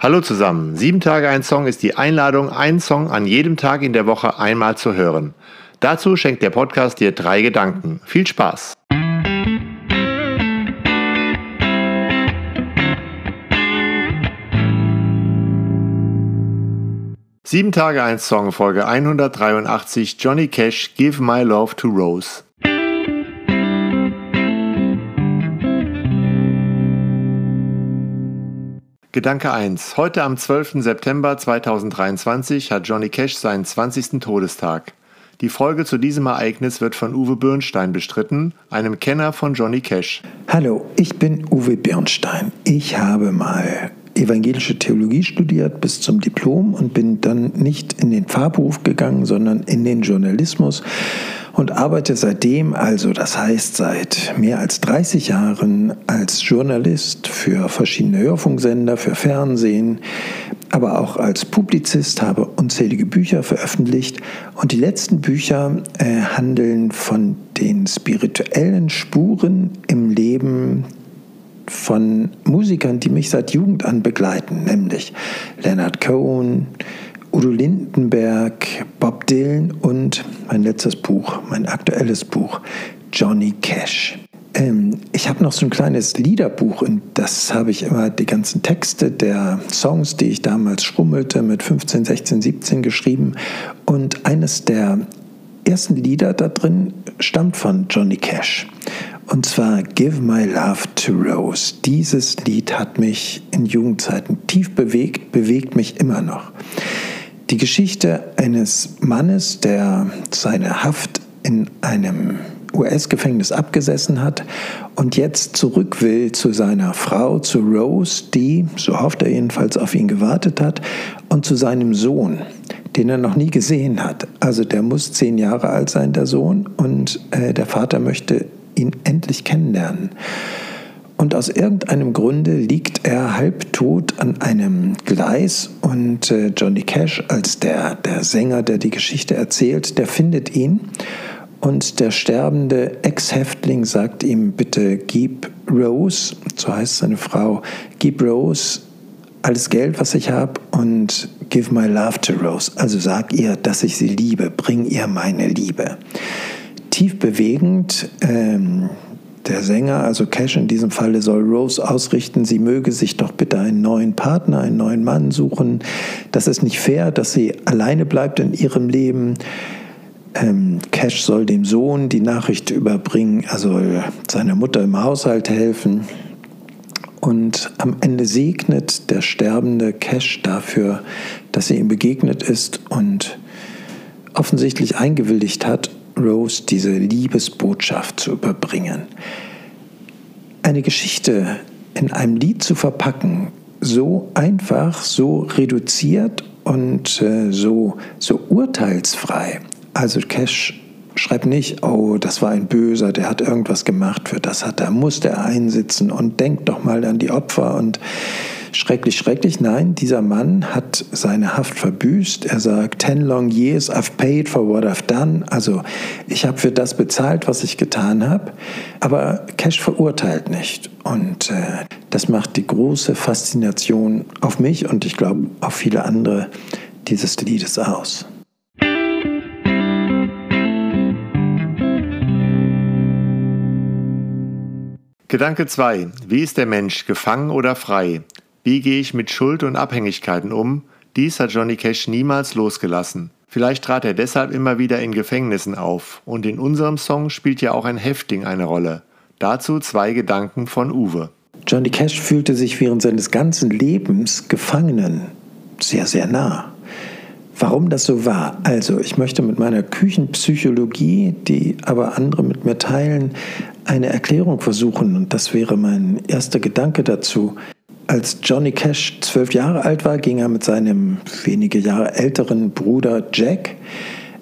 Hallo zusammen. Sieben Tage ein Song ist die Einladung, einen Song an jedem Tag in der Woche einmal zu hören. Dazu schenkt der Podcast dir drei Gedanken. Viel Spaß! Sieben Tage ein Song, Folge 183, Johnny Cash, Give My Love to Rose. Gedanke 1. Heute am 12. September 2023 hat Johnny Cash seinen 20. Todestag. Die Folge zu diesem Ereignis wird von Uwe Birnstein bestritten, einem Kenner von Johnny Cash. Hallo, ich bin Uwe Birnstein. Ich habe mal evangelische Theologie studiert bis zum Diplom und bin dann nicht in den Pfarrberuf gegangen, sondern in den Journalismus und arbeite seitdem, also das heißt seit mehr als 30 Jahren, als Journalist für verschiedene Hörfunksender, für Fernsehen, aber auch als Publizist, habe unzählige Bücher veröffentlicht und die letzten Bücher äh, handeln von den spirituellen Spuren im Leben von Musikern, die mich seit Jugend an begleiten, nämlich Leonard Cohen, Udo Lindenberg, Bob Dylan und mein letztes Buch, mein aktuelles Buch, Johnny Cash. Ähm, ich habe noch so ein kleines Liederbuch und das habe ich immer die ganzen Texte der Songs, die ich damals schrummelte, mit 15, 16, 17 geschrieben. Und eines der ersten Lieder da drin stammt von Johnny Cash. Und zwar Give My Love to Rose. Dieses Lied hat mich in Jugendzeiten tief bewegt, bewegt mich immer noch. Die Geschichte eines Mannes, der seine Haft in einem US-Gefängnis abgesessen hat und jetzt zurück will zu seiner Frau, zu Rose, die, so hofft er jedenfalls, auf ihn gewartet hat, und zu seinem Sohn, den er noch nie gesehen hat. Also der muss zehn Jahre alt sein, der Sohn, und äh, der Vater möchte ihn endlich kennenlernen. Und aus irgendeinem Grunde liegt er halbtot an einem Gleis und äh, Johnny Cash als der, der Sänger, der die Geschichte erzählt, der findet ihn und der sterbende Ex-Häftling sagt ihm, bitte gib Rose, so heißt seine Frau, gib Rose alles Geld, was ich habe und give my love to Rose. Also sag ihr, dass ich sie liebe, bring ihr meine Liebe tief bewegend. Ähm, der Sänger, also Cash in diesem Falle, soll Rose ausrichten, sie möge sich doch bitte einen neuen Partner, einen neuen Mann suchen. Das ist nicht fair, dass sie alleine bleibt in ihrem Leben. Ähm, Cash soll dem Sohn die Nachricht überbringen, er soll seiner Mutter im Haushalt helfen. Und am Ende segnet der sterbende Cash dafür, dass er ihm begegnet ist und offensichtlich eingewilligt hat Rose diese Liebesbotschaft zu überbringen. Eine Geschichte in einem Lied zu verpacken, so einfach, so reduziert und äh, so, so urteilsfrei. Also Cash schreibt nicht, oh, das war ein Böser, der hat irgendwas gemacht, für das hat er, musste er einsitzen und denkt doch mal an die Opfer und Schrecklich, schrecklich. Nein, dieser Mann hat seine Haft verbüßt. Er sagt, ten long years I've paid for what I've done. Also ich habe für das bezahlt, was ich getan habe. Aber Cash verurteilt nicht. Und äh, das macht die große Faszination auf mich und ich glaube auf viele andere dieses Liedes aus. Gedanke 2. Wie ist der Mensch, gefangen oder frei? Wie gehe ich mit Schuld und Abhängigkeiten um? Dies hat Johnny Cash niemals losgelassen. Vielleicht trat er deshalb immer wieder in Gefängnissen auf. Und in unserem Song spielt ja auch ein Häftling eine Rolle. Dazu zwei Gedanken von Uwe. Johnny Cash fühlte sich während seines ganzen Lebens Gefangenen sehr, sehr nah. Warum das so war? Also, ich möchte mit meiner Küchenpsychologie, die aber andere mit mir teilen, eine Erklärung versuchen. Und das wäre mein erster Gedanke dazu. Als Johnny Cash zwölf Jahre alt war, ging er mit seinem wenige Jahre älteren Bruder Jack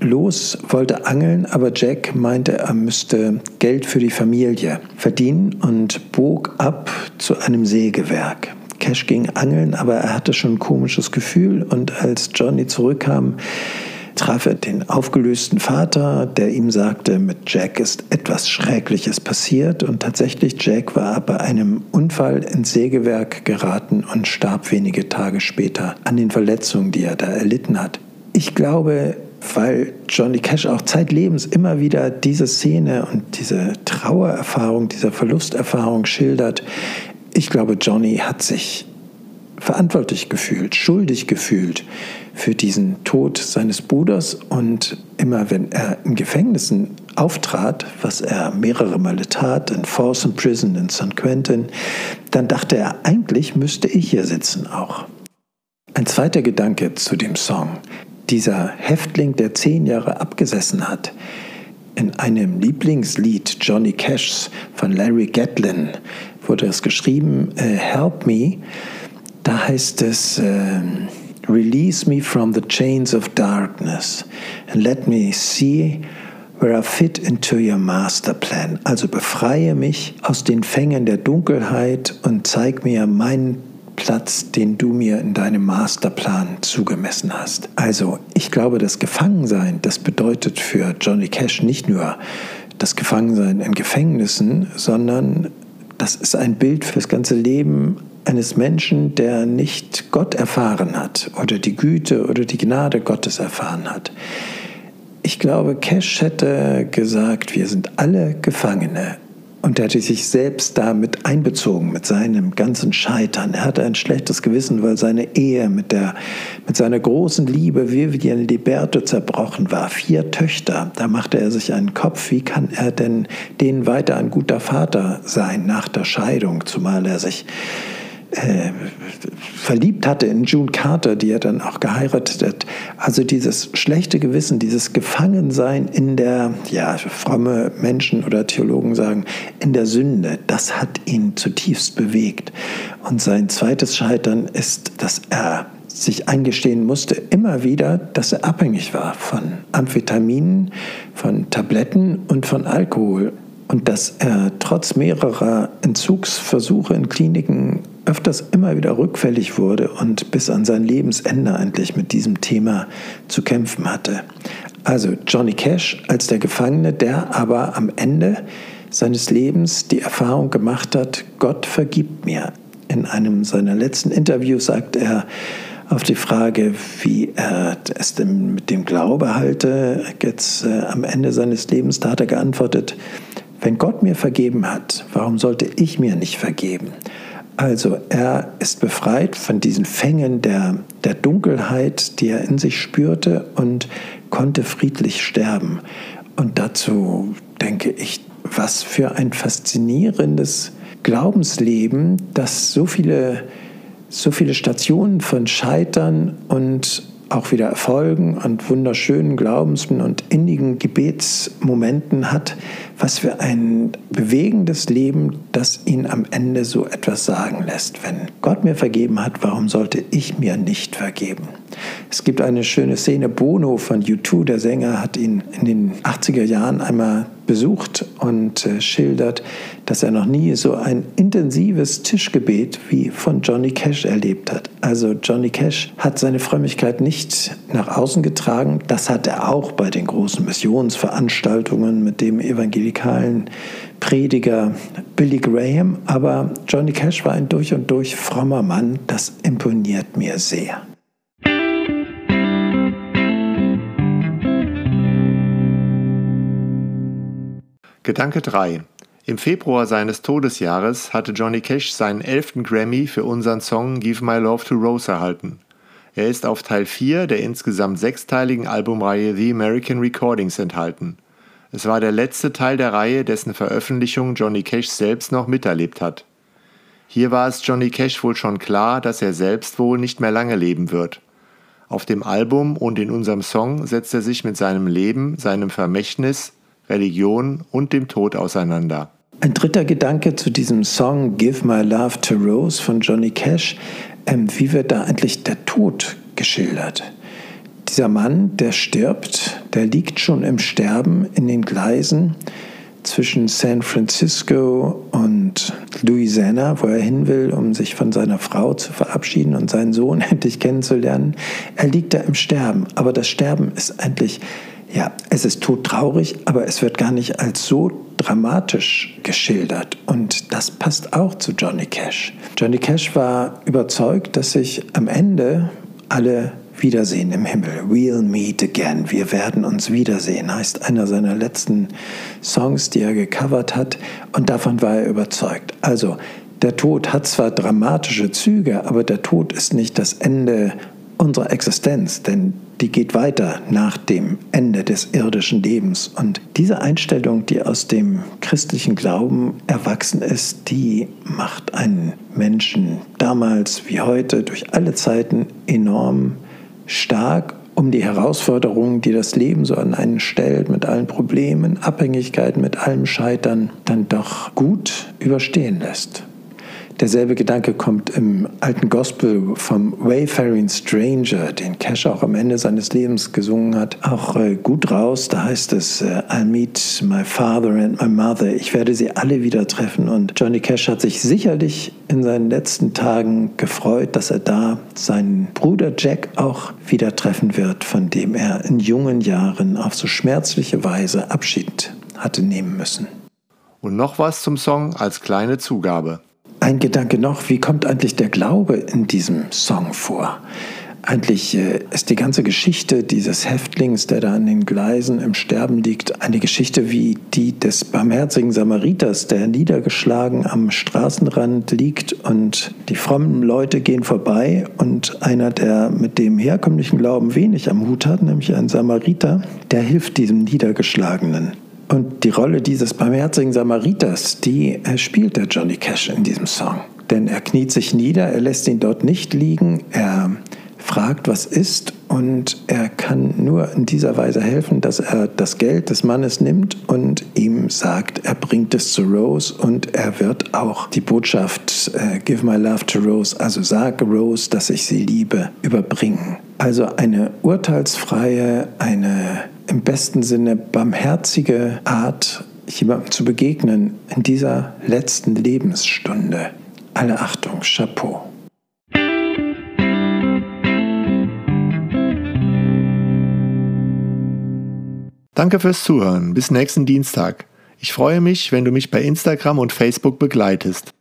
los, wollte angeln, aber Jack meinte, er müsste Geld für die Familie verdienen und bog ab zu einem Sägewerk. Cash ging angeln, aber er hatte schon ein komisches Gefühl und als Johnny zurückkam, traf den aufgelösten Vater, der ihm sagte, mit Jack ist etwas Schreckliches passiert und tatsächlich Jack war bei einem Unfall ins Sägewerk geraten und starb wenige Tage später an den Verletzungen, die er da erlitten hat. Ich glaube, weil Johnny Cash auch zeitlebens immer wieder diese Szene und diese Trauererfahrung, diese Verlusterfahrung schildert. Ich glaube, Johnny hat sich verantwortlich gefühlt, schuldig gefühlt für diesen Tod seines Bruders und immer wenn er in Gefängnissen auftrat, was er mehrere Male tat, in Folsom Prison in St. Quentin, dann dachte er, eigentlich müsste ich hier sitzen auch. Ein zweiter Gedanke zu dem Song dieser Häftling, der zehn Jahre abgesessen hat, in einem Lieblingslied Johnny Cashs von Larry Gatlin wurde es geschrieben, uh, Help Me, da heißt es, uh, Release me from the chains of darkness and let me see where I fit into your master plan. Also befreie mich aus den Fängen der Dunkelheit und zeig mir meinen Platz, den du mir in deinem Masterplan zugemessen hast. Also ich glaube, das Gefangensein, das bedeutet für Johnny Cash nicht nur das Gefangensein in Gefängnissen, sondern das ist ein Bild für das ganze Leben eines Menschen, der nicht Gott erfahren hat oder die Güte oder die Gnade Gottes erfahren hat. Ich glaube, Cash hätte gesagt, wir sind alle Gefangene und er hatte sich selbst damit einbezogen, mit seinem ganzen Scheitern. Er hatte ein schlechtes Gewissen, weil seine Ehe mit, der, mit seiner großen Liebe Vivian Liberto zerbrochen war. Vier Töchter. Da machte er sich einen Kopf, wie kann er denn denen weiter ein guter Vater sein nach der Scheidung, zumal er sich äh, verliebt hatte in June Carter, die er dann auch geheiratet hat. Also dieses schlechte Gewissen, dieses Gefangensein in der, ja, fromme Menschen oder Theologen sagen, in der Sünde, das hat ihn zutiefst bewegt. Und sein zweites Scheitern ist, dass er sich eingestehen musste, immer wieder, dass er abhängig war von Amphetaminen, von Tabletten und von Alkohol. Und dass er trotz mehrerer Entzugsversuche in Kliniken öfters immer wieder rückfällig wurde und bis an sein Lebensende eigentlich mit diesem Thema zu kämpfen hatte. Also Johnny Cash als der Gefangene, der aber am Ende seines Lebens die Erfahrung gemacht hat, Gott vergibt mir. In einem seiner letzten Interviews sagt er auf die Frage, wie er es denn mit dem Glaube halte, jetzt äh, am Ende seines Lebens, da hat er geantwortet, wenn Gott mir vergeben hat, warum sollte ich mir nicht vergeben? Also er ist befreit von diesen Fängen der, der Dunkelheit, die er in sich spürte und konnte friedlich sterben. Und dazu denke ich, was für ein faszinierendes Glaubensleben, das so viele, so viele Stationen von Scheitern und auch wieder Erfolgen und wunderschönen Glaubensmen und innigen Gebetsmomenten hat, was für ein bewegendes Leben, das ihn am Ende so etwas sagen lässt. Wenn Gott mir vergeben hat, warum sollte ich mir nicht vergeben? Es gibt eine schöne Szene, Bono von U2, der Sänger, hat ihn in den 80er Jahren einmal besucht und äh, schildert, dass er noch nie so ein intensives Tischgebet wie von Johnny Cash erlebt hat. Also Johnny Cash hat seine Frömmigkeit nicht nach außen getragen. Das hat er auch bei den großen Missionsveranstaltungen mit dem evangelikalen Prediger Billy Graham. Aber Johnny Cash war ein durch und durch frommer Mann. Das imponiert mir sehr. Gedanke 3. Im Februar seines Todesjahres hatte Johnny Cash seinen elften Grammy für unseren Song Give My Love to Rose erhalten. Er ist auf Teil 4 der insgesamt sechsteiligen Albumreihe The American Recordings enthalten. Es war der letzte Teil der Reihe, dessen Veröffentlichung Johnny Cash selbst noch miterlebt hat. Hier war es Johnny Cash wohl schon klar, dass er selbst wohl nicht mehr lange leben wird. Auf dem Album und in unserem Song setzt er sich mit seinem Leben, seinem Vermächtnis, Religion und dem Tod auseinander. Ein dritter Gedanke zu diesem Song Give My Love to Rose von Johnny Cash. Ähm, wie wird da eigentlich der Tod geschildert? Dieser Mann, der stirbt, der liegt schon im Sterben in den Gleisen. zwischen San Francisco und Louisiana, wo er hin will, um sich von seiner Frau zu verabschieden und seinen Sohn endlich kennenzulernen. Er liegt da im Sterben, aber das Sterben ist eigentlich, ja, es ist todtraurig, aber es wird gar nicht als so dramatisch geschildert. Und das passt auch zu Johnny Cash. Johnny Cash war überzeugt, dass sich am Ende alle Wiedersehen im Himmel. We'll meet again. Wir werden uns wiedersehen, heißt einer seiner letzten Songs, die er gecovert hat. Und davon war er überzeugt. Also, der Tod hat zwar dramatische Züge, aber der Tod ist nicht das Ende unserer Existenz, denn die geht weiter nach dem Ende des irdischen Lebens. Und diese Einstellung, die aus dem christlichen Glauben erwachsen ist, die macht einen Menschen damals wie heute durch alle Zeiten enorm stark, um die Herausforderungen, die das Leben so an einen stellt, mit allen Problemen, Abhängigkeiten, mit allem Scheitern, dann doch gut überstehen lässt. Derselbe Gedanke kommt im alten Gospel vom Wayfaring Stranger, den Cash auch am Ende seines Lebens gesungen hat, auch äh, gut raus. Da heißt es, äh, I'll meet my father and my mother. Ich werde sie alle wieder treffen. Und Johnny Cash hat sich sicherlich in seinen letzten Tagen gefreut, dass er da seinen Bruder Jack auch wieder treffen wird, von dem er in jungen Jahren auf so schmerzliche Weise Abschied hatte nehmen müssen. Und noch was zum Song als kleine Zugabe. Ein Gedanke noch, wie kommt eigentlich der Glaube in diesem Song vor? Eigentlich äh, ist die ganze Geschichte dieses Häftlings, der da an den Gleisen im Sterben liegt, eine Geschichte wie die des barmherzigen Samariters, der niedergeschlagen am Straßenrand liegt und die frommen Leute gehen vorbei und einer, der mit dem herkömmlichen Glauben wenig am Hut hat, nämlich ein Samariter, der hilft diesem Niedergeschlagenen. Und die Rolle dieses barmherzigen Samariters, die spielt der Johnny Cash in diesem Song. Denn er kniet sich nieder, er lässt ihn dort nicht liegen, er fragt, was ist, und er kann nur in dieser Weise helfen, dass er das Geld des Mannes nimmt und ihm sagt, er bringt es zu Rose und er wird auch die Botschaft äh, Give my love to Rose, also sage Rose, dass ich sie liebe, überbringen. Also eine urteilsfreie, eine im besten Sinne barmherzige Art, jemandem zu begegnen in dieser letzten Lebensstunde. Alle Achtung, Chapeau. Danke fürs Zuhören. Bis nächsten Dienstag. Ich freue mich, wenn du mich bei Instagram und Facebook begleitest.